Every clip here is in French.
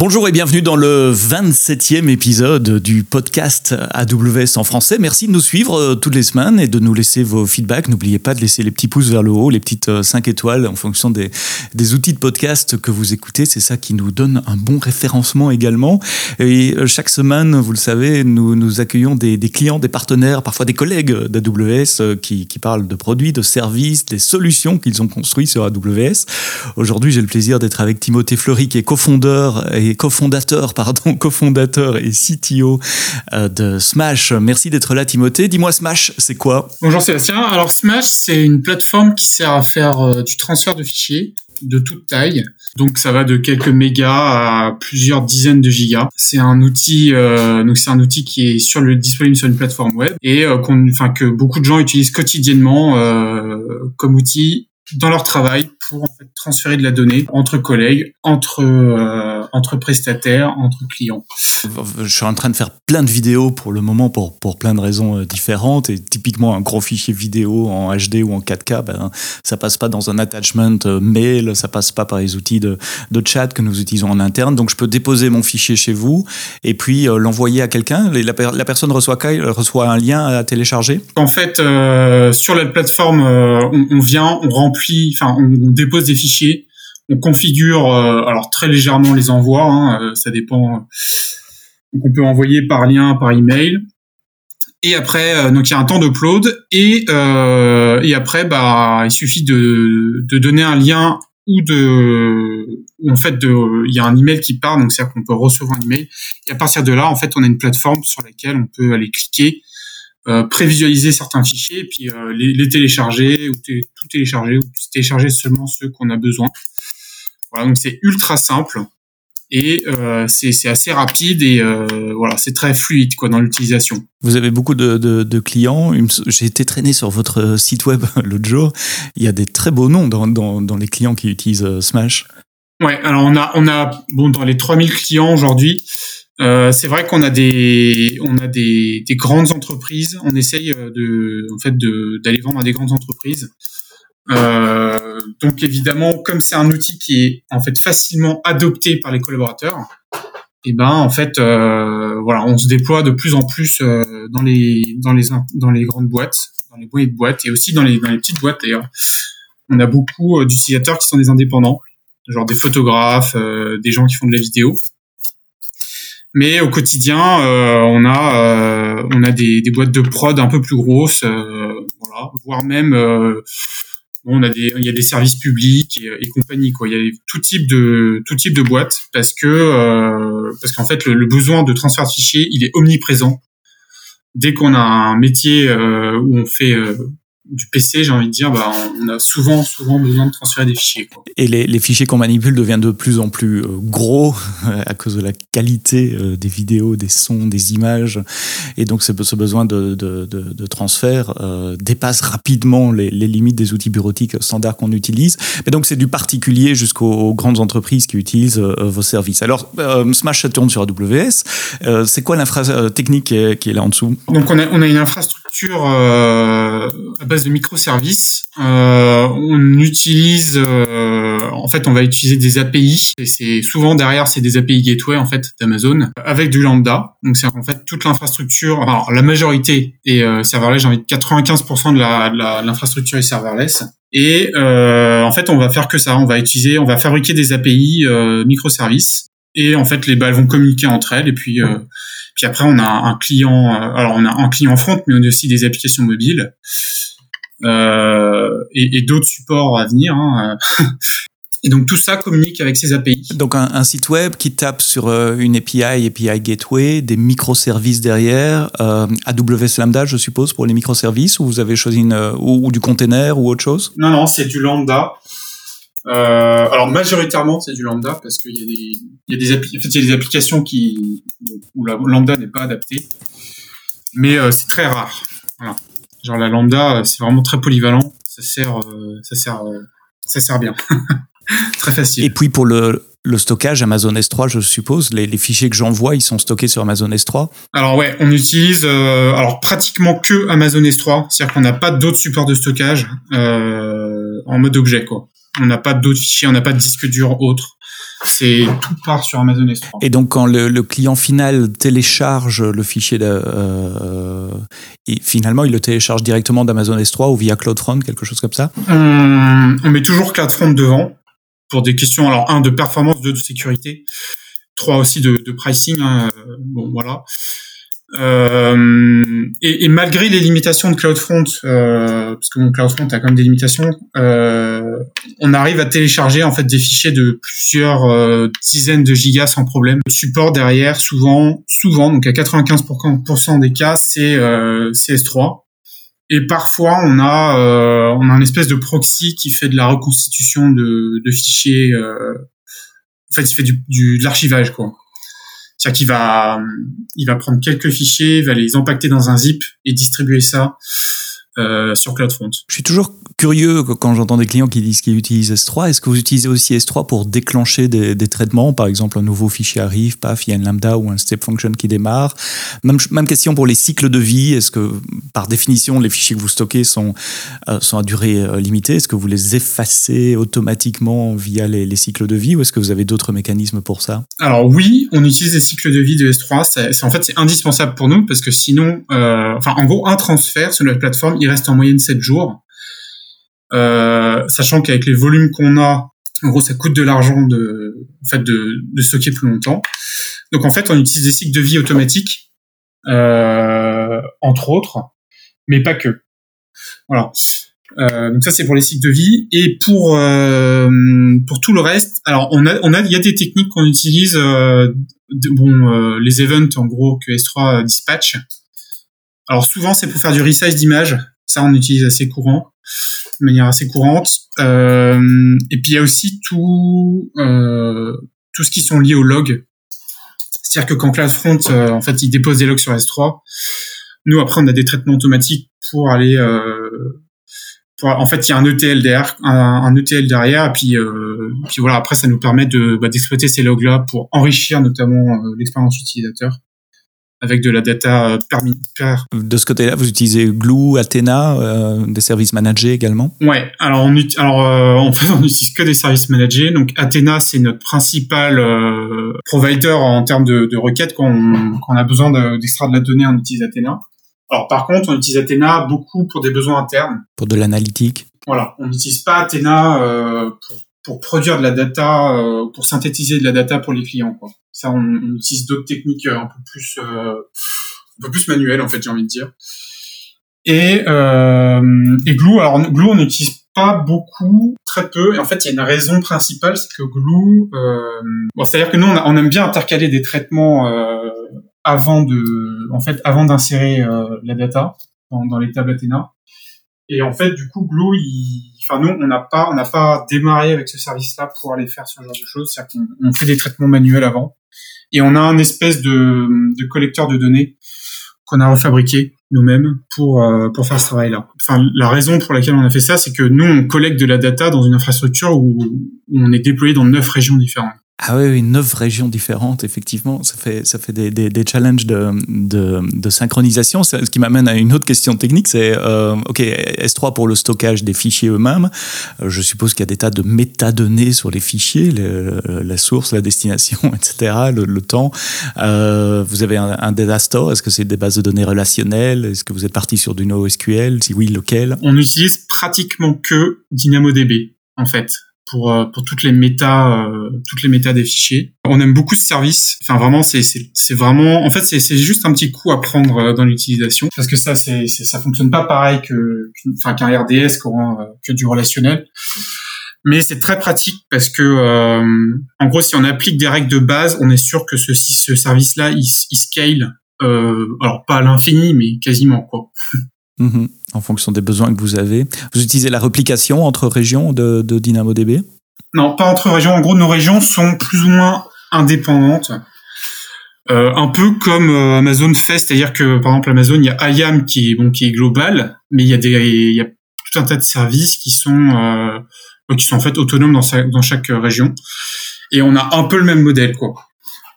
Bonjour et bienvenue dans le 27e épisode du podcast AWS en français. Merci de nous suivre euh, toutes les semaines et de nous laisser vos feedbacks. N'oubliez pas de laisser les petits pouces vers le haut, les petites 5 euh, étoiles en fonction des, des outils de podcast que vous écoutez. C'est ça qui nous donne un bon référencement également. Et euh, chaque semaine, vous le savez, nous, nous accueillons des, clients, des partenaires, parfois des collègues d'AWS qui, qui parlent de produits, de services, des solutions qu'ils ont construits sur AWS. Aujourd'hui, j'ai le plaisir d'être avec Timothée Fleury qui est cofondeur et cofondateur, pardon, cofondateur et CTO euh, de Smash. Merci d'être là, Timothée. Dis-moi, Smash, c'est quoi? Bonjour Sébastien. Alors Smash, c'est une plateforme qui sert à faire euh, du transfert de fichiers de toute taille. Donc ça va de quelques mégas à plusieurs dizaines de gigas. C'est un outil, euh, donc c'est un outil qui est sur le disponible sur une plateforme web et enfin que beaucoup de gens utilisent quotidiennement comme outil dans leur travail pour en fait, transférer de la donnée entre collègues, entre euh, entre prestataires, entre clients. Je suis en train de faire plein de vidéos pour le moment pour pour plein de raisons euh, différentes et typiquement un gros fichier vidéo en HD ou en 4K, ben ça passe pas dans un attachment euh, mail, ça passe pas par les outils de de chat que nous utilisons en interne. Donc je peux déposer mon fichier chez vous et puis l'envoyer à quelqu'un. La, la, personne reçoit reçoit un lien à télécharger. En fait, sur la plateforme, on, on, vient, on remplit, on dépose des fichiers, on configure, euh, alors très légèrement les envois, hein, euh, ça dépend. Donc on peut envoyer par lien, par email. Et après, euh, donc il y a un temps d'upload et et après, bah il suffit de, donner un lien ou de en fait de il y a un email qui part donc c'est-à-dire qu'on peut recevoir un email et à partir de là en fait on a une plateforme sur laquelle on peut aller cliquer euh, prévisualiser certains fichiers et puis euh, les, les, télécharger ou tout télécharger ou télécharger seulement ceux qu'on a besoin. Voilà, donc c'est ultra simple et euh, c'est assez rapide et euh, voilà, c'est très fluide quoi dans l'utilisation. Vous avez beaucoup de, de, de clients. J'ai été traîné sur votre site web l'autre jour. Il y a des très beaux noms dans, dans, dans les clients qui utilisent Smash. Ouais, alors on a on a bon dans les 3000 clients aujourd'hui, euh, c'est vrai qu'on a des on a des, des, grandes entreprises. On essaye euh, de en fait d'aller vendre à des grandes entreprises. Euh, donc évidemment, comme c'est un outil qui est en fait facilement adopté par les collaborateurs, et eh ben en fait euh, voilà, on se déploie de plus en plus euh, dans les dans les dans les grandes boîtes, dans les boîtes boîtes et aussi dans les dans les petites boîtes d'ailleurs. On a beaucoup d'utilisateurs qui sont des indépendants, genre des photographes, des gens qui font de la vidéo mais au quotidien, euh, on a euh, on a des, des, boîtes de prod un peu plus grosses, euh, voilà, voire même on a des il y a des services publics et, compagnie quoi. Il y a tout type de tout type de boîtes parce que parce qu'en fait le, le, besoin de transfert de fichiers il est omniprésent. Dès qu'on a un métier où on fait du PC, j'ai envie de dire, bah, on a souvent, souvent besoin de transférer des fichiers. Quoi. Et les, les, fichiers qu'on manipule deviennent de plus en plus euh, gros à cause de la qualité euh, des vidéos, des sons, des images. Et donc, ce, ce besoin de, de, de, de transfert euh, dépasse rapidement les, les, limites des outils bureautiques standards qu'on utilise. Et donc, c'est du particulier jusqu'aux grandes entreprises qui utilisent vos services. Alors, Smash, ça tourne sur AWS. c'est quoi l'infrastructure technique qui est, qui est, là en dessous? Donc, on a, on a une infrastructure à base de microservices. Euh, on utilise, euh, en fait, on va utiliser des API. Et c'est souvent derrière, c'est des API gateway en fait d'Amazon avec du lambda. Donc c'est en fait toute l'infrastructure. Alors la majorité est euh, serverless. J'ai envie de 95% de la l'infrastructure est serverless. Et euh, en fait, on va faire que ça. On va utiliser, on va fabriquer des API euh, microservices. Et en fait, les balles vont communiquer entre elles. Et puis, euh, puis après, on a un client. alors, on a un client front, mais on a aussi des applications mobiles euh, et, et d'autres supports à venir. Hein. Et donc tout ça communique avec ces API. Donc un, un site web qui tape sur euh, une API, API Gateway, des microservices derrière, euh, AWS Lambda, je suppose, pour les microservices, ou vous avez choisi une, euh, ou, du container ou autre chose? Non, non, c'est du Lambda. Euh, alors majoritairement c'est du Lambda parce qu'il y a des, il y a des, en fait, il y a des applications qui où la Lambda n'est pas adaptée, mais euh, c'est très rare. Voilà. Genre la lambda, c'est vraiment très polyvalent. Ça sert, euh, ça sert, ça sert bien. très facile. Et puis pour le, le stockage Amazon S3, je suppose, les, les fichiers que j'envoie, ils sont stockés sur Amazon S3 Alors ouais, on utilise euh, alors pratiquement que Amazon S3, c'est-à-dire qu'on n'a pas d'autres supports de stockage euh, en mode objet quoi. On n'a pas d'autres fichiers, on n'a pas de disque dur autre. c'est tout part sur Amazon S3. Et donc quand le, client final télécharge le fichier, de, euh, finalement il le télécharge directement d'Amazon S3 ou via CloudFront, quelque chose comme ça? On, met toujours CloudFront devant pour des questions, alors un de performance, deux de sécurité, trois aussi de, pricing. Hein, bon voilà. Euh, et, et, malgré les limitations de CloudFront, euh, parce que mon CloudFront a quand même des limitations, euh, on arrive à télécharger en fait des fichiers de plusieurs euh, dizaines de gigas sans problème. Le support derrière, souvent, souvent, donc à 95% des cas, c'est euh, S3. Et parfois, on a euh, on a un espèce de proxy qui fait de la reconstitution de, de fichiers. en fait, il fait du, du de l'archivage, quoi. C'est-à-dire qu'il va, il va prendre quelques fichiers, va les impacter dans un zip et distribuer ça euh, sur CloudFront. Je suis toujours curieux quand j'entends des clients qui disent qu'ils utilisent S3. Est-ce que vous utilisez aussi S3 pour déclencher des, des, traitements? Par exemple, un nouveau fichier arrive, paf, il y a une lambda ou un step function qui démarre. Même, même question pour les cycles de vie. Est-ce que, par définition, les fichiers que vous stockez sont, euh, sont à durée euh, limitée? Est-ce que vous les effacez automatiquement via les, les cycles de vie ou est-ce que vous avez d'autres mécanismes pour ça? Alors oui, on utilise les cycles de vie de S3. C'est, en fait, c'est indispensable pour nous parce que sinon, enfin, en gros, un transfert sur notre plateforme, il reste en moyenne 7 jours. Euh, sachant qu'avec les volumes qu'on a, en gros, ça coûte de l'argent de, en fait, de, stocker plus longtemps. Donc en fait, on utilise des cycles de vie automatiques, euh, entre autres, mais pas que. Voilà. Euh, donc ça c'est pour les cycles de vie et pour pour tout le reste. Alors on a on a il y a des techniques qu'on utilise. Bon, les events en gros que S3 dispatch. Alors souvent c'est pour faire du resize d'image. Ça on utilise assez courant de manière assez courante. Euh, et puis il y a aussi tout euh, tout ce qui sont liés aux logs. C'est-à-dire que quand CloudFront, euh, en fait, il dépose des logs sur S3, nous après on a des traitements automatiques pour aller en fait il y a un ETL derrière un, ETL derrière et puis puis voilà après ça nous permet de bah, d'exploiter ces logs là pour enrichir notamment l'expérience utilisateur avec de la data permis. De ce côté-là, vous utilisez Glue, Athena, euh, des services managés également? Ouais, alors on, alors euh, en fait on n'utilise que des services managés. Donc Athena c'est notre principal euh, provider en termes de, de requêtes quand on, quand on a besoin d'extraire de, la donnée, on utilise Athena. Alors par contre, on utilise Athena beaucoup pour des besoins internes. Pour de l'analytique. Voilà, on n'utilise pas Athena euh, pour, pour, produire de la data, euh, pour synthétiser de la data pour les clients. Quoi. Ça, on, utilise d'autres techniques euh, un peu plus, euh, un peu plus manuelles en fait, j'ai envie de dire. Et, et Glue, alors Glue, on n'utilise pas beaucoup, très peu. Et en fait, il y a une raison principale, c'est que Glue, bon, c'est-à-dire que nous, on, aime bien intercaler des traitements avant de, en fait, avant d'insérer la data dans, dans les tables Athena. Et en fait, du coup, Glue, il, enfin nous, on n'a pas, on n'a pas démarré avec ce service-là pour aller faire ce genre de choses. C'est-à-dire qu'on fait des traitements manuels avant, et on a un espèce de, de collecteur de données qu'on a refabriqué nous-mêmes pour euh, pour faire ce travail-là. Enfin, la raison pour laquelle on a fait ça, c'est que nous, on collecte de la data dans une infrastructure où, où on est déployé dans neuf régions différentes. Ah oui, oui, neuf régions différentes, effectivement. Ça fait, ça fait des, des, des challenges de, de, de, synchronisation. Ce qui m'amène à une autre question technique, c'est, euh, OK, S3 pour le stockage des fichiers eux-mêmes. Euh, je suppose qu'il y a des tas de métadonnées sur les fichiers, la source, la destination, etc., le, temps. Euh, vous avez un, un data store. Est-ce que c'est des bases de données relationnelles? Est-ce que vous êtes parti sur du NoSQL Si oui, lequel? On utilise pratiquement que DynamoDB, en fait pour euh, pour toutes les méta euh, toutes les méta des fichiers. On aime beaucoup ce service. Enfin vraiment c'est c'est vraiment en fait c'est c'est juste un petit coup à prendre euh, dans l'utilisation parce que ça c'est ça fonctionne pas pareil que enfin qu'un RDS que du relationnel. Mais c'est très pratique parce que euh, en gros si on applique des règles de base, on est sûr que ce ce service là il, il scale euh, alors pas à l'infini mais quasiment quoi. En fonction des besoins que vous avez. Vous utilisez la replication entre régions de, de DynamoDB Non, pas entre régions. En gros, nos régions sont plus ou moins indépendantes. Euh, un peu comme euh, Amazon fait, c'est-à-dire que par exemple Amazon, il y a IAM qui est bon, qui est global, mais il y a des, il y a tout un tas de services qui sont euh, qui sont en fait autonomes dans, chaque région. Et on a un peu le même modèle, quoi.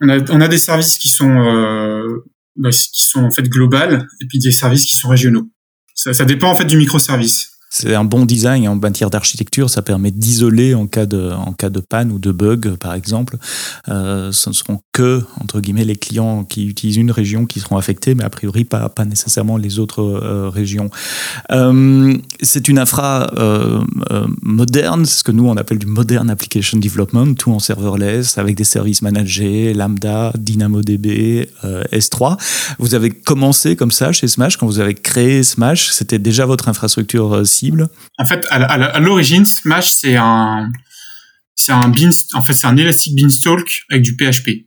On a, on a des services qui sont euh, bah, qui sont en fait global, et puis des services qui sont régionaux. Ça, dépend en fait du microservice. C'est un bon design en matière d'architecture. Ça permet d'isoler en cas de panne ou de bug, par exemple. Euh, ce ne seront que entre guillemets les clients qui utilisent une région qui seront affectés, mais a priori pas nécessairement les autres euh, régions. Euh, c'est une infra moderne, c'est ce que nous on appelle du modern application development, tout en serverless avec des services managés, Lambda, DynamoDB, euh, S3. Vous avez commencé comme ça chez Smash quand vous avez créé Smash, c'était déjà votre infrastructure En fait, à, à l'origine, Smash c'est un c'est un bean, en fait c'est un Elastic Beanstalk avec du PHP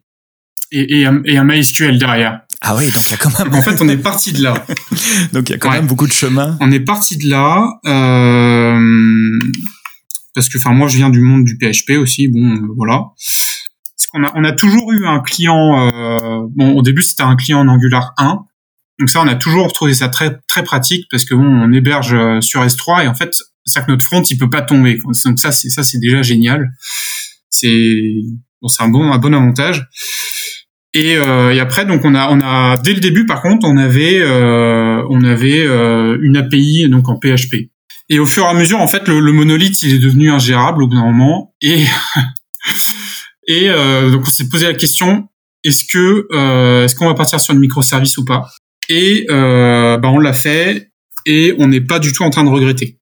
et, et, un, et un MySQL derrière. Ah oui, donc il y a quand même. en fait, on est parti de là. donc il y a quand ouais. même beaucoup de chemin. On est parti de là euh, parce que, enfin, moi, je viens du monde du PHP aussi. Bon, euh, voilà. Parce qu'on a, on a toujours eu un client. Euh, bon, au début, c'était un client en Angular 1. Donc ça, on a toujours trouvé ça très très pratique parce que bon, on héberge euh, sur S3 et en fait, c'est que notre front, il peut pas tomber. Donc ça, c'est ça, c'est déjà génial. C'est bon, c'est un bon un bon avantage. Et, euh, après, donc on a, on a dès le début, par contre, on avait, euh, on avait une API donc en PHP. Et au fur et à mesure, en fait, le, le monolithe, il est devenu ingérable au bout d'un moment. Et et donc on s'est posé la question est-ce que est-ce qu'on va partir sur une microservice ou pas? Et bah, on l'a fait et on n'est pas du tout en train de regretter.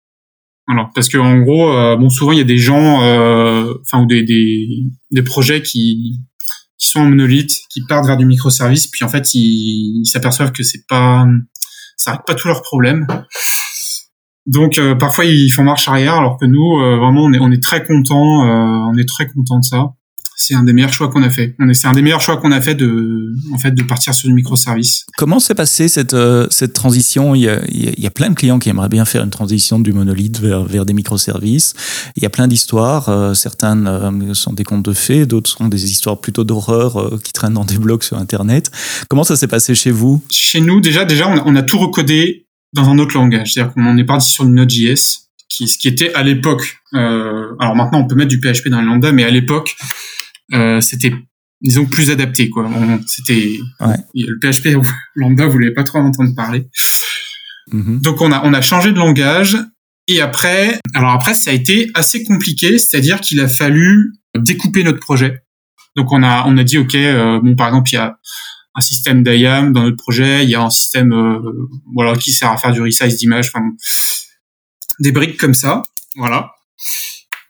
Alors parce que en gros, bon, souvent il y a des gens, enfin ou des, des des projets qui qui sont en monolithe, qui partent vers du microservice, puis en fait ils s'aperçoivent que c'est pas, ça règle pas tous leurs problèmes. Donc euh, parfois ils font marche arrière, alors que nous euh, vraiment on est on est très content, euh, on est très content de ça c'est un des meilleurs choix qu'on a fait. C'est un des meilleurs choix qu'on a fait de, en fait, de partir sur du microservice. Comment s'est passée cette, euh, cette transition? Il y, a, il y, a, plein de clients qui aimeraient bien faire une transition du monolithe vers, vers des microservices. Il y a plein d'histoires. Euh, certaines euh, sont des contes de fées, d'autres sont des histoires plutôt d'horreur euh, qui traînent dans des blogs sur Internet. Comment ça s'est passé chez vous? Chez nous, déjà, déjà, on a, on a tout recodé dans un autre langage. C'est-à-dire qu'on est parti sur du Node.js, qui, ce qui était à l'époque. alors maintenant, on peut mettre du PHP dans le lambda, mais à l'époque, euh, c'était disons plus adapté quoi. C'était ouais. le PHP lambda, vous voulez pas trop en entendre parler. Mm-hmm. Donc on a on a changé de langage et après alors après ça a été assez compliqué, c'est-à-dire qu'il a fallu découper notre projet. Donc on a on a dit ok euh, bon par exemple il y a un système d'IAM dans notre projet, il y a un système euh, voilà qui sert à faire du resize d'image, enfin des briques comme ça, voilà.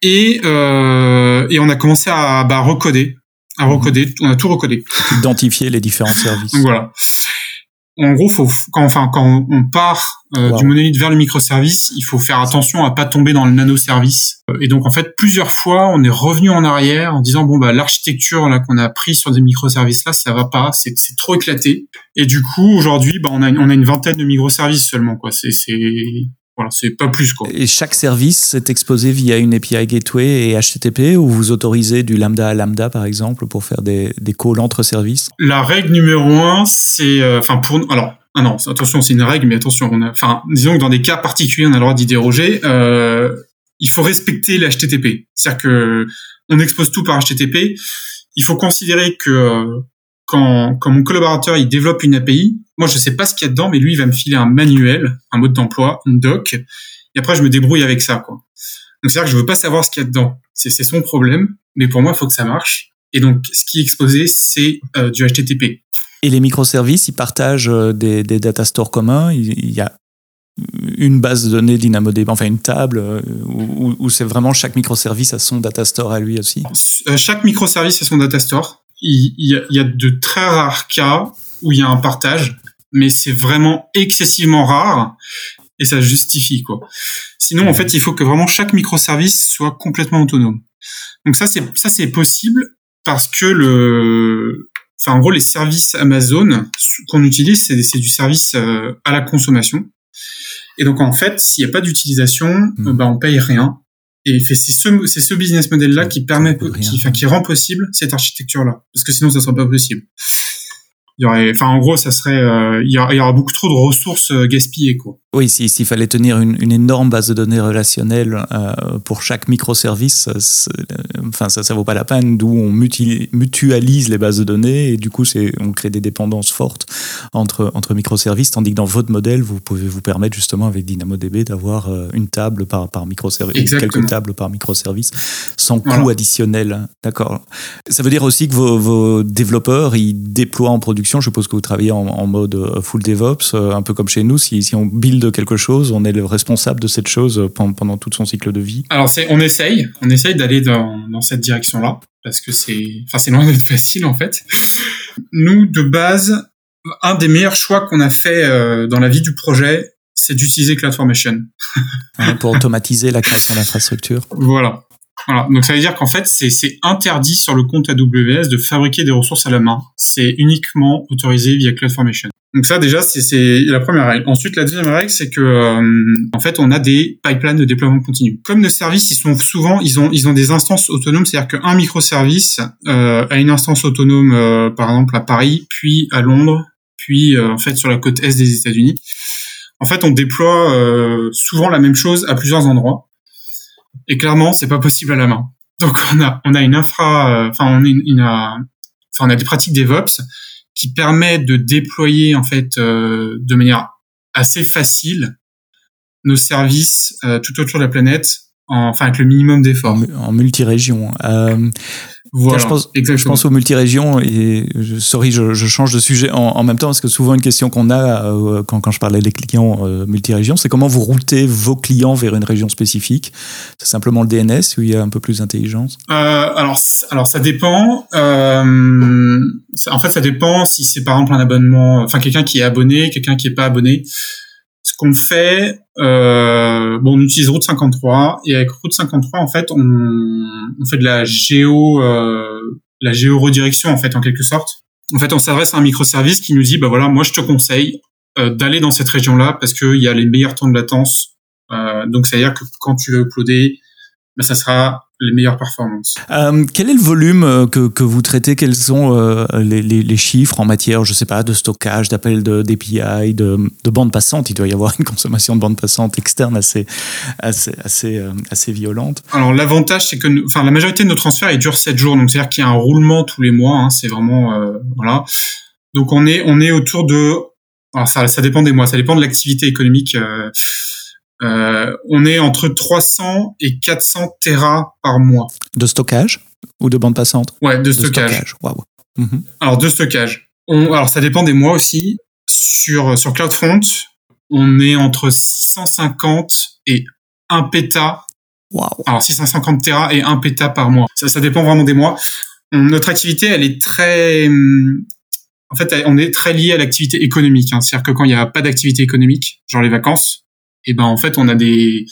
Et, euh, et on a commencé à bah, recoder, à recoder, on a tout recodé. Identifier les différents services. Donc voilà. En gros, faut quand enfin quand on part euh, wow. du monolithe vers le microservice, il faut faire attention à pas tomber dans le nano-service. Et donc en fait, plusieurs fois, on est revenu en arrière en disant bon bah l'architecture là qu'on a pris sur des microservices là, ça va pas, c'est trop éclaté. Et du coup, aujourd'hui, bah on a on a une vingtaine de microservices seulement quoi. C'est c'est voilà, c'est pas plus quoi. Et chaque service est exposé via une API Gateway et HTTP ou vous autorisez du lambda à lambda par exemple pour faire des, des calls entre services? La règle numéro un, c'est enfin pour alors ah non attention c'est une règle mais attention on a enfin disons que dans des cas particuliers on a le droit d'y déroger. Euh, il faut respecter l'HTTP, c'est-à-dire que on expose tout par HTTP. Il faut considérer que quand, quand mon collaborateur il développe une API, moi je sais pas ce qu'il y a dedans, mais lui il va me filer un manuel, un mode d'emploi, une doc, et après je me débrouille avec ça quoi. Donc c'est à dire que je veux pas savoir ce qu'il y a dedans, c'est son problème, mais pour moi il faut que ça marche. Et donc ce qui est exposé c'est euh, du HTTP. Et les microservices, ils partagent euh, des, des data stores communs? Il y a une base de données DynamoDB, enfin une table, euh, où, où c'est vraiment chaque microservice a son data store à lui aussi? Chaque microservice a son data store il y, a, il y a de très rares cas où il y a un partage, mais c'est vraiment excessivement rare et ça justifie quoi. Sinon, en fait, il faut que vraiment chaque microservice soit complètement autonome. Donc ça, c'est ça, c'est possible parce que le, enfin en gros, les services Amazon qu'on utilise, c'est du service euh, à la consommation. Et donc en fait, s'il n'y a pas d'utilisation, mmh. bah, on paye rien. Et c'est ce, c'est ce business model là qui permet, qui, enfin, qui rend possible cette architecture là, parce que sinon ça serait pas possible. Il y aurait, enfin en gros ça serait, euh, il, y aura, il y aura beaucoup trop de ressources euh, gaspillées quoi. Oui, s'il fallait tenir une, une, énorme base de données relationnelle euh, pour chaque microservice, enfin ça, ça vaut pas la peine. D'où on mutualise les bases de données et du coup, on crée des dépendances fortes entre entre microservices, tandis que dans votre modèle, vous pouvez vous permettre justement avec DynamoDB d'avoir euh, une table par par microservice, quelques tables par microservice, sans coût additionnel. D'accord. Ça veut dire aussi que vos, vos, développeurs ils déploient en production. Je suppose que vous travaillez en, en mode euh, full DevOps, un peu comme chez nous. Si si on build quelque chose, on est le responsable de cette chose pendant tout son cycle de vie Alors c'est, on essaye, on essaye d'aller dans, dans cette direction-là parce que c'est, enfin c'est loin d'être facile en fait. Nous de base, un des meilleurs choix qu'on a fait euh, dans la vie du projet, c'est d'utiliser CloudFormation. pour automatiser la création d'infrastructures. Voilà. Voilà. Donc ça veut dire qu'en fait, c'est interdit sur le compte AWS de fabriquer des ressources à la main. C'est uniquement autorisé via CloudFormation. Donc ça déjà, c'est la première règle. Ensuite, la deuxième règle, c'est que euh, en fait, on a des pipelines de déploiement continu. Comme nos services, ils sont souvent, ils ont, ils ont des instances autonomes, c'est-à-dire qu'un microservice euh, a une instance autonome, euh, par exemple à Paris, puis à Londres, puis euh, en fait sur la côte est des États-Unis. En fait, on déploie souvent la même chose à plusieurs endroits. Et clairement, c'est pas possible à la main. Donc on a on a une infra, euh, enfin on, une, une, enfin on a des pratiques DevOps qui permettent de déployer en fait euh, de manière assez facile nos services euh, tout autour de la planète, enfin avec le minimum d'efforts. En, multi-région. Euh, voilà, je, pense, je pense aux multirégions et je, sorry, je, je change de sujet en, en, même temps parce que souvent une question qu'on a euh, quand, quand je parlais des clients euh, multirégions, c'est comment vous routez vos clients vers une région spécifique? C'est simplement le DNS où il y a un peu plus d'intelligence? Euh, alors, alors ça dépend. Euh, en fait, ça dépend si c'est par exemple un abonnement, enfin quelqu'un qui est abonné, quelqu'un qui est pas abonné. Qu'on fait, euh, bon, on utilise Route 53 et avec Route 53, en fait, on, on fait de la géo, euh, la géoredirection en fait, en quelque sorte. En fait, on s'adresse à un microservice qui nous dit, bah voilà, moi je te conseille euh, d'aller dans cette région-là parce qu'il y a les meilleurs temps de latence. Euh, donc, c'est à dire que quand tu vas uploader, bah, ça sera les meilleures performances. Euh, quel est le volume euh, que, que vous traitez? Quels sont euh, les, les, les, chiffres en matière, je sais pas, de stockage, d'appels d'API, de, de bande passante Il doit y avoir une consommation de bande passante externe assez, assez, assez, euh, assez violente. Alors l'avantage, c'est que, enfin, la majorité de nos transferts, ils durent 7 jours, donc c'est-à-dire qu'il y a un roulement tous les mois. Hein, c'est vraiment, euh, voilà. Donc on est, on est autour de, alors ça, ça dépend des mois, ça dépend de l'activité économique. Euh, on est entre 300 et 400 Tera par mois. De stockage ou de bande passante? Ouais, de, stockage. stockage. Wow. Mm-hmm. Alors de stockage. On, alors ça dépend des mois aussi. Sur sur CloudFront, on est entre 650 et 1 péta. Wow. Alors 650 Tera et 1 péta par mois. Ça, ça dépend vraiment des mois. On, notre activité, elle est très en fait, on est très lié à l'activité économique. Hein. C'est-à-dire que quand il n'y a pas d'activité économique, genre les vacances, et ben en fait on a des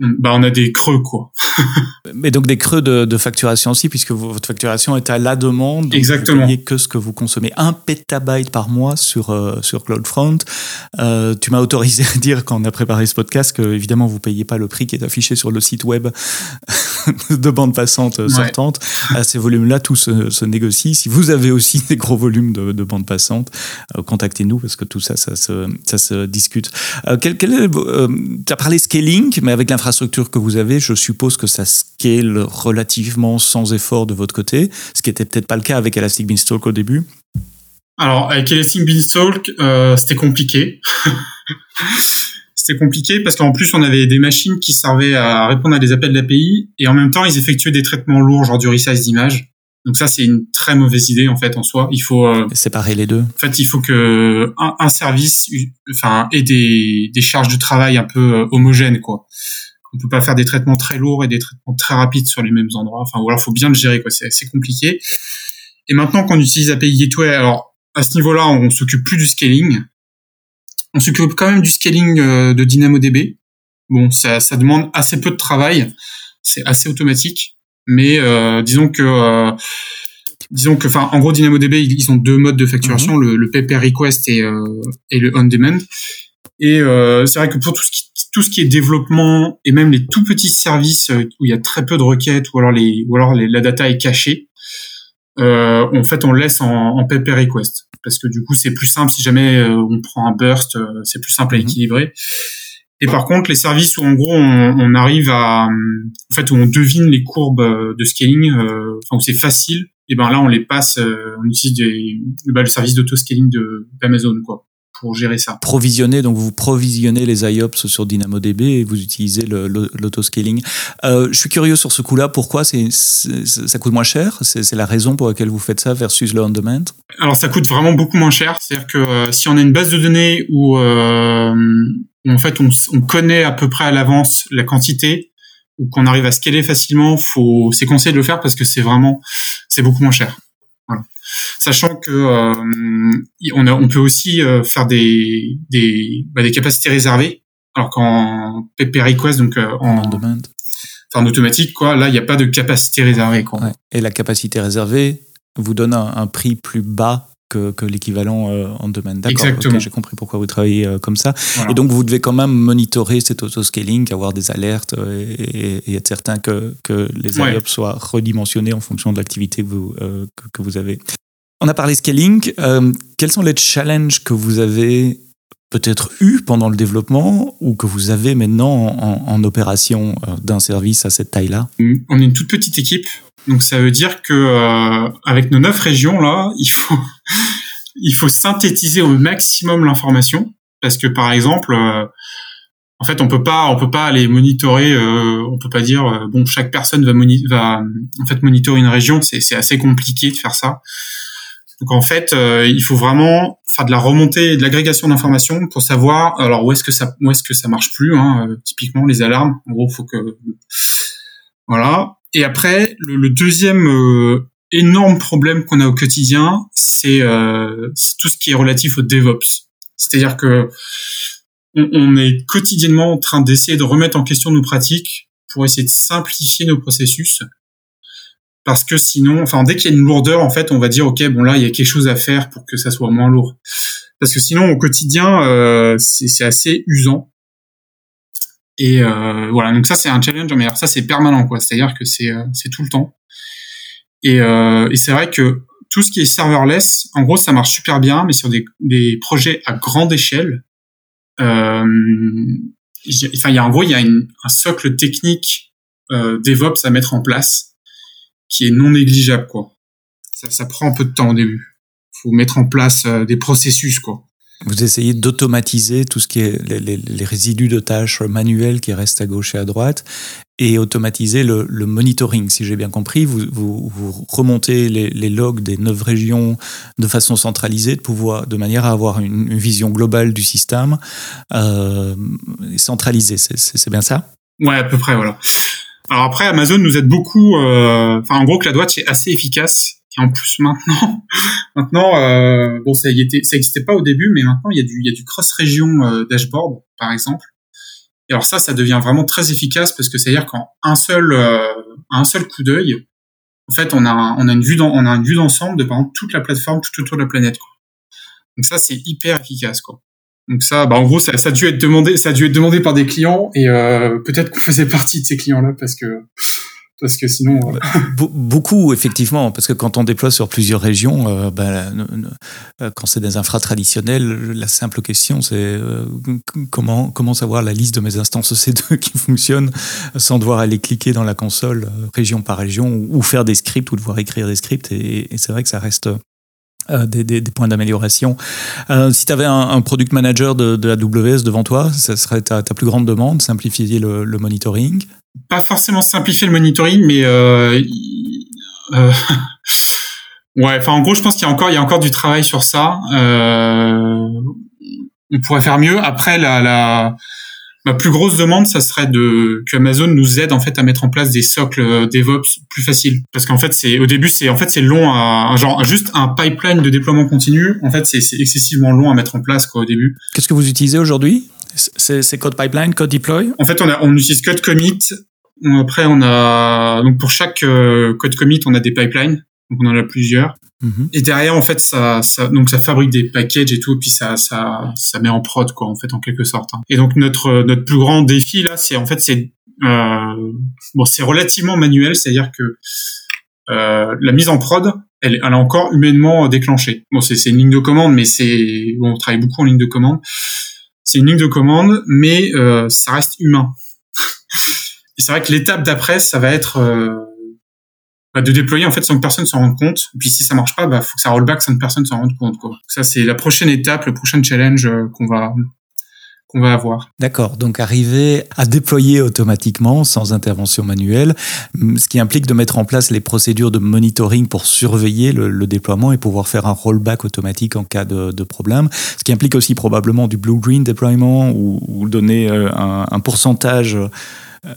bah on a des creux quoi. Mais donc des creux de, de, facturation aussi puisque votre facturation est à la demande. Donc Exactement. Vous que ce que vous consommez. Un pétabyte par mois sur euh, sur CloudFront. Euh, tu m'as autorisé à dire quand on a préparé ce podcast que évidemment vous payez pas le prix qui est affiché sur le site web de bande passante ouais. sortante. À ces volumes-là, tout se, se, négocie. Si vous avez aussi des gros volumes de, de bande passante, euh, contactez-nous parce que tout ça, ça se, ça se discute. Euh, quel, quel est, tu as parlé scaling, mais avec l'infrastructure infrastructure que vous avez, je suppose que ça scale relativement sans effort de votre côté, ce qui était peut-être pas le cas avec Elastic Beanstalk au début. Alors avec Elastic Beanstalk, euh, c'était compliqué. c'était compliqué parce qu'en plus on avait des machines qui servaient à répondre à des appels d'API et en même temps ils effectuaient des traitements lourds, genre du resize d'image. Donc ça, c'est une très mauvaise idée en fait en soi. Il faut euh, séparer les deux. En fait, il faut que un, un service, enfin, ait des, des charges de travail un peu euh, homogènes quoi on peut pas faire des traitements très lourds et des traitements très rapides sur les mêmes endroits. Enfin, ou alors faut bien le gérer, quoi. C'est assez compliqué. Et maintenant qu'on utilise API Gateway, alors à ce niveau-là, on s'occupe plus du scaling. On s'occupe quand même du scaling euh, de DynamoDB. Bon, ça, ça demande assez peu de travail. C'est assez automatique, mais euh, disons que euh, disons que, enfin, en gros, DynamoDB, ils ont deux modes de facturation, mm -hmm. le, le pay per request et, euh, et le on demand. Et euh, c'est vrai que pour tout ce qui tout ce qui est développement et même les tout petits services où il y a très peu de requêtes ou alors les ou alors les, la data est cachée, euh, en fait, on le laisse en, en PP request parce que du coup, c'est plus simple si jamais euh, on prend un burst, euh, c'est plus simple à mhm. équilibrer. Et par contre, les services où en gros on, on, arrive à, en fait, où on devine les courbes de scaling, enfin où c'est facile, et ben là on les passe, on utilise des, bah, le service d'auto-scaling d'Amazon quoi pour gérer ça. Provisionner, donc vous provisionnez les IOPS sur DynamoDB et vous utilisez l'autoscaling. Euh, je suis curieux sur ce coup-là, pourquoi c'est, ça coûte moins cher? C'est, la raison pour laquelle vous faites ça versus le on-demand? Alors ça coûte vraiment beaucoup moins cher, c'est-à-dire que euh, si on a une base de données où, euh, en fait on, on, connaît à peu près à l'avance la quantité, ou qu'on arrive à scaler facilement, faut, c'est conseillé de le faire parce que c'est vraiment, c'est beaucoup moins cher. Sachant que euh, on, on peut aussi euh, faire des des, bah, des capacités réservées, alors qu'en PP request donc euh, en, enfin, en automatique quoi, là il n'y a pas de capacité réservée quoi. Et la capacité réservée vous donne un, prix plus bas que, que l'équivalent en domaine. D'accord. Exactement. J'ai compris pourquoi vous travaillez comme ça. Et donc vous devez quand même monitorer cet autoscaling, avoir des alertes et, et, être certain que, que les ouais. soient redimensionnés en fonction de l'activité que vous, que, que vous avez. On a parlé scaling. Euh, quels sont les challenges que vous avez peut-être eu pendant le développement ou que vous avez maintenant en, opération euh, d'un service à cette taille-là? On est une toute petite équipe, donc ça veut dire que euh, avec nos neuf régions là, il faut synthétiser au maximum l'information. Parce que par exemple en fait on peut pas on peut pas aller monitorer on peut pas dire bon chaque personne va, va en fait monitorer une région. C'est assez compliqué de faire ça donc en fait, euh, il faut vraiment faire de la remontée, de l'agrégation d'informations pour savoir alors où est-ce que ça où est-ce que ça marche plus. Hein, euh, typiquement les alarmes. En gros, faut que voilà. Et après, le, deuxième euh, énorme problème qu'on a au quotidien, c'est tout ce qui est relatif au DevOps. C'est-à-dire que on, on est quotidiennement en train d'essayer de remettre en question nos pratiques pour essayer de simplifier nos processus parce que sinon, enfin dès qu'il y a une lourdeur, en fait, on va dire ok, bon là il y a quelque chose à faire pour que ça soit moins lourd. Parce que sinon au quotidien, euh, c'est assez usant. Et euh, voilà, donc ça c'est un challenge, mais ça c'est permanent quoi, c'est-à-dire que c'est euh, c'est tout le temps. Et, euh, et c'est vrai que tout ce qui est serverless, en gros ça marche super bien, mais sur des, des projets à grande échelle, euh, enfin il y a en gros il y a une, un socle technique euh, DevOps à mettre en place qui est non négligeable, quoi. Ça, ça prend un peu de temps au début. Faut mettre en place euh, des processus, quoi. Vous essayez d'automatiser tout ce qui est les, les, les, résidus de tâches manuelles qui restent à gauche et à droite et automatiser le, le monitoring, si j'ai bien compris. Vous, vous, vous remontez les, les, logs des neuf régions de façon centralisée, de, pouvoir, de manière à avoir une, une vision globale du système euh, centralisée. C'est bien ça? Ouais, à peu près, voilà. Alors après, Amazon nous aide beaucoup. Euh, enfin, en gros, que la est assez efficace. Et en plus, maintenant, maintenant, euh, bon, ça y était, ça existait pas au début, mais maintenant, il y a du, il y a du cross-région euh, dashboard, par exemple. Et alors ça, ça devient vraiment très efficace parce que c'est-à-dire qu'en un seul, euh, un seul coup d'œil, en fait, on a, on a une vue, dans, on a une vue d'ensemble de par exemple toute la plateforme tout autour de la planète. Quoi. Donc ça, c'est hyper efficace, quoi. Donc ça, bah en gros, ça, ça, a dû être demandé, ça a dû être demandé par des clients et euh, peut-être qu'on faisait partie de ces clients-là parce que parce que sinon euh... beaucoup effectivement parce que quand on déploie sur plusieurs régions, euh, bah, euh, quand c'est des infras traditionnels, la simple question c'est euh, comment comment savoir la liste de mes instances EC2 qui fonctionnent sans devoir aller cliquer dans la console euh, région par région ou, ou, faire des scripts ou devoir écrire des scripts et, et c'est vrai que ça reste euh, des, des, des, points d'amélioration. Euh, si tu avais un, un, product manager de, de AWS devant toi, ça serait ta, ta plus grande demande, simplifier le, le, monitoring? Pas forcément simplifier le monitoring, mais euh, euh ouais, enfin en gros, je pense qu'il y a encore, il y a encore du travail sur ça. Euh, on pourrait faire mieux. Après, la, la ma plus grosse demande, ça serait de que Amazon nous aide en fait à mettre en place des socles euh, DevOps plus faciles. Parce qu'en fait, c'est au début, c'est en fait c'est long, à, genre juste un pipeline de déploiement continu. En fait, c'est excessivement long à mettre en place quoi au début. Qu'est-ce que vous utilisez aujourd'hui? C'est code pipeline, code deploy? En fait, on a on utilise code commit. Après, on a donc pour chaque euh, code commit, on a des pipelines. Donc on en a plusieurs. Mm-hmm. Et derrière, en fait, ça, ça, donc ça fabrique des packages et tout, et puis ça, ça, ça met en prod, quoi, en fait, en quelque sorte. Hein. Et donc notre notre plus grand défi là, c'est en fait, c'est euh, bon, c'est relativement manuel, c'est-à-dire que la mise en prod, elle, elle est encore humainement déclenchée. Bon, c'est une ligne de commande, mais c'est bon, on travaille beaucoup en ligne de commande. C'est une ligne de commande, mais ça reste humain. Et c'est vrai que l'étape d'après, ça va être bah, de déployer en fait sans que personne s'en rende compte. Puis si ça marche pas, bah faut que ça rollback sans que personne s'en rende compte. Quoi. Ça c'est la prochaine étape, le prochain challenge euh, qu'on va qu'on va avoir. D'accord, donc arriver à déployer automatiquement sans intervention manuelle, ce qui implique de mettre en place les procédures de monitoring pour surveiller le, déploiement et pouvoir faire un rollback automatique en cas de, de problème, ce qui implique aussi probablement du blue-green deployment ou, ou donner euh, un, un pourcentage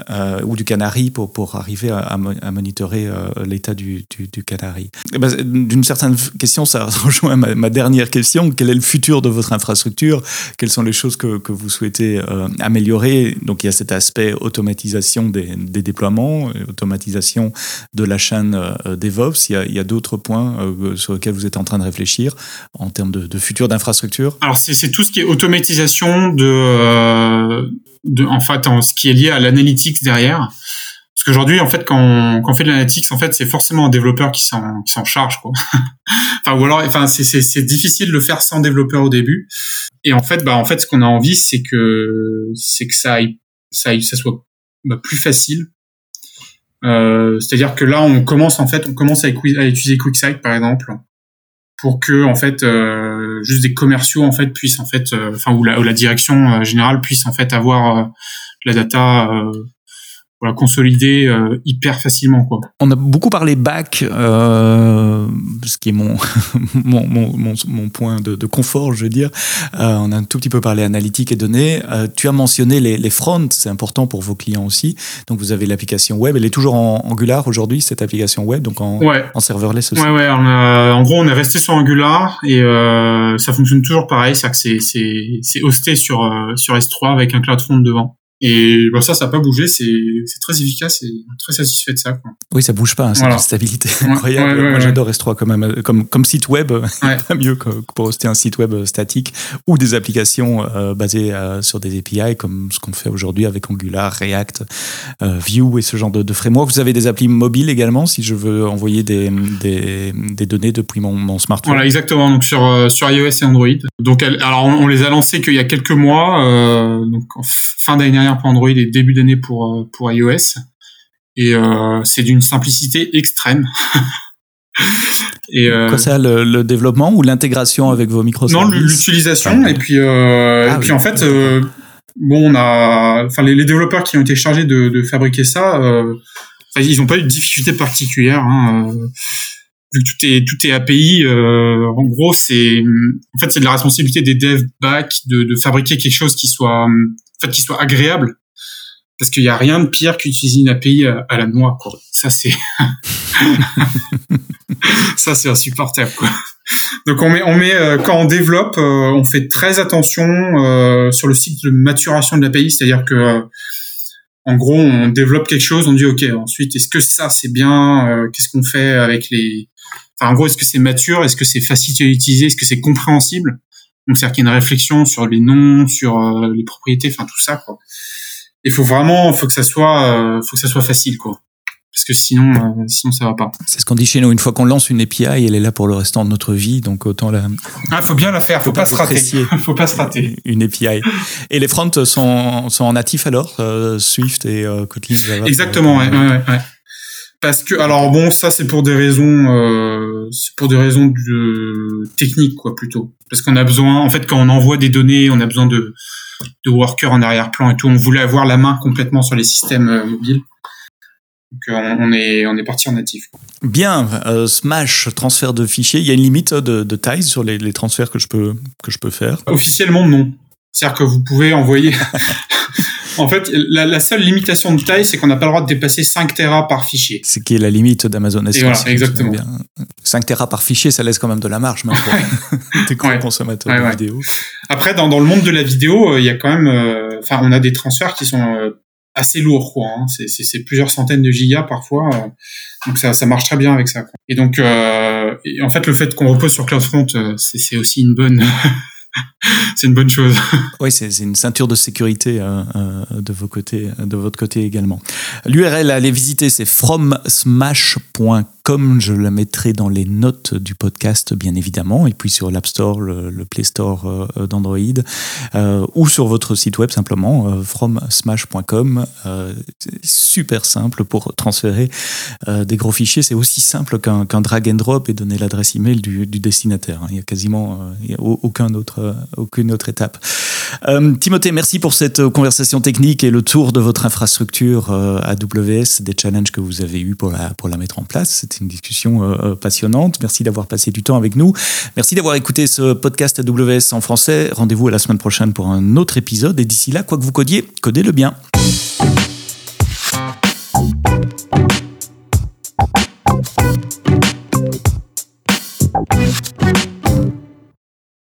euh, ou du canari pour, pour arriver à, à monitorer euh, l'état du, du, du, canari. Eh ben, d'une certaine question, ça rejoint ma, ma, dernière question. Quel est le futur de votre infrastructure? Quelles sont les choses que, que vous souhaitez euh, améliorer? Donc il y a cet aspect automatisation des, des déploiements, automatisation de la chaîne DevOps. Il y a, a d'autres points sur lesquels vous êtes en train de réfléchir en termes de, de futur d'infrastructure? Alors c'est tout ce qui est automatisation de de, en fait, en ce qui est lié à l'analytics derrière. Parce qu'aujourd'hui, en fait, quand on, quand on fait de l'analytics, en fait, c'est forcément un développeur qui s'en, qui s'en charge, quoi. enfin, ou alors, enfin, c'est, c'est, c'est difficile de le faire sans développeur au début. Et en fait, bah, en fait, ce qu'on a envie, c'est que, c'est que ça aille, ça aille, ça soit bah, plus facile. Euh, c'est-à-dire que là, on commence, en fait, on commence à, à utiliser QuickSight, par exemple, pour que en fait euh, juste des commerciaux en fait puissent en fait euh, enfin ou, la, direction euh, générale puisse en fait avoir la data voilà, consolider euh, hyper facilement. Quoi. On a beaucoup parlé back, euh, ce qui est mon, mon, mon, mon, point de, de, confort, je veux dire. Euh, on a un tout petit peu parlé analytique et données. Euh, tu as mentionné les, les fronts, c'est important pour vos clients aussi. Donc vous avez l'application web, elle est toujours en Angular aujourd'hui, cette application web, donc en, ouais. en serverless aussi. Ouais, ouais. On a, en gros, on est resté sur Angular et euh, ça fonctionne toujours pareil, c'est-à-dire que c'est hosté sur, sur S3 avec un cloud front devant. Et bah, ça, ça n'a pas bougé, c'est très efficace et très satisfait de ça. Quoi. Oui, ça bouge pas, hein, c'est une stabilité incroyable. Moi, j'adore S3 quand même, comme, comme site web, pas mieux que pour hoster un site web statique ou des applications euh, basées euh, sur des API, comme ce qu'on fait aujourd'hui avec Angular, React, euh, Vue et ce genre de, de framework. Vous avez des applis mobiles également, si je veux envoyer des, des, des données depuis mon, mon, smartphone. Voilà, exactement, donc sur, euh, sur iOS et Android. Donc, alors, on, on les a lancés qu'il y a quelques mois, euh, donc fin d'année dernière pour Android et début d'année pour euh, pour iOS. Et euh, c'est d'une simplicité extrême. et euh, Quoi ça, le, le développement ou l'intégration avec vos microservices Non, l'utilisation. et puis, euh, ah et puis en fait, euh, bon, on a, enfin, les, les, développeurs qui ont été chargés de, de fabriquer ça, ils n'ont pas eu de difficulté particulière. Hein, vu que tout est tout est API, en gros, c'est en fait c'est de la responsabilité des devs back de, de fabriquer quelque chose qui soit fait qui soit agréable parce qu'il y a rien de pire qu'utiliser une API à, à, la noix quoi. Ça c'est ça c'est insupportable quoi. Donc on met on met euh, quand on développe, euh, on fait très attention euh, sur le cycle de maturation de l'API, c'est-à-dire que en gros, on développe quelque chose, on dit OK, ensuite est-ce que ça c'est bien qu'est-ce qu'on fait avec les enfin en gros est-ce que c'est mature, est-ce que c'est facile à utiliser, est-ce que c'est compréhensible? Donc c'est-à-dire qu'il y a une réflexion sur les noms, sur les propriétés, enfin tout ça quoi il faut vraiment, faut que ça soit, euh, faut que ça soit facile, quoi. Parce que sinon, euh, sinon ça va pas. C'est ce qu'on dit chez nous. Une fois qu'on lance une API, elle est là pour le restant de notre vie, donc autant la. Ah, faut bien la faire. Faut, faut pas, se rater. faut pas se rater. Une API. Et les fronts sont sont en natif alors, euh, Swift et euh, Kotlin Java. Exactement. Ouais, ouais, ouais. Parce que alors bon, ça c'est pour des raisons, euh, c'est pour des raisons de techniques quoi plutôt. Parce qu'on a besoin, en fait, quand on envoie des données, on a besoin de de workers en arrière-plan et tout. On voulait avoir la main complètement sur les systèmes euh, mobiles. Donc euh, on est on est parti en natif. Bien, Smash transfert de fichiers. Il y a une limite de, de taille sur les, les, transferts que je peux que je peux faire? Officiellement non. C'est-à-dire que vous pouvez envoyer. en fait, la, la, seule limitation de taille, c'est qu'on n'a pas le droit de dépasser 5 Tera par fichier. Ce qui est la limite d'Amazon S3. Voilà, exactement. Bien. 5 Tera par fichier, ça laisse quand même de la marge même pour gros ouais. consommateurs ouais, de ouais. vidéo. Après, dans, dans le monde de la vidéo, euh, il y a quand même, euh, enfin, on a des transferts qui sont euh, assez lourds, quoi. Hein. C'est plusieurs centaines de gigas parfois, euh, donc ça, ça marche très bien avec ça. Quoi. Et donc, euh, et en fait, le fait qu'on repose sur CloudFront, c'est aussi une bonne. c'est une bonne chose. Oui, c'est une ceinture de sécurité euh, euh, de vos côtés, de votre côté également. L'URL à aller visiter, c'est fromsmash.com comme je la mettrai dans les notes du podcast, bien évidemment, et puis sur l'App Store, le, Play Store d'Android, ou sur votre site web simplement, fromsmash.com. super simple pour transférer des gros fichiers. C'est aussi simple qu'un drag and drop et donner l'adresse email du, du destinataire. Hein. Il y a quasiment aucun autre, aucune autre étape. Timothée, merci pour cette conversation technique et le tour de votre infrastructure AWS, des challenges que vous avez eu pour la, pour la mettre en place. C'est une discussion euh, euh, passionnante. Merci d'avoir passé du temps avec nous. Merci d'avoir écouté ce podcast AWS en français. Rendez-vous à la semaine prochaine pour un autre épisode. Et d'ici là, quoi que vous codiez, codez le bien.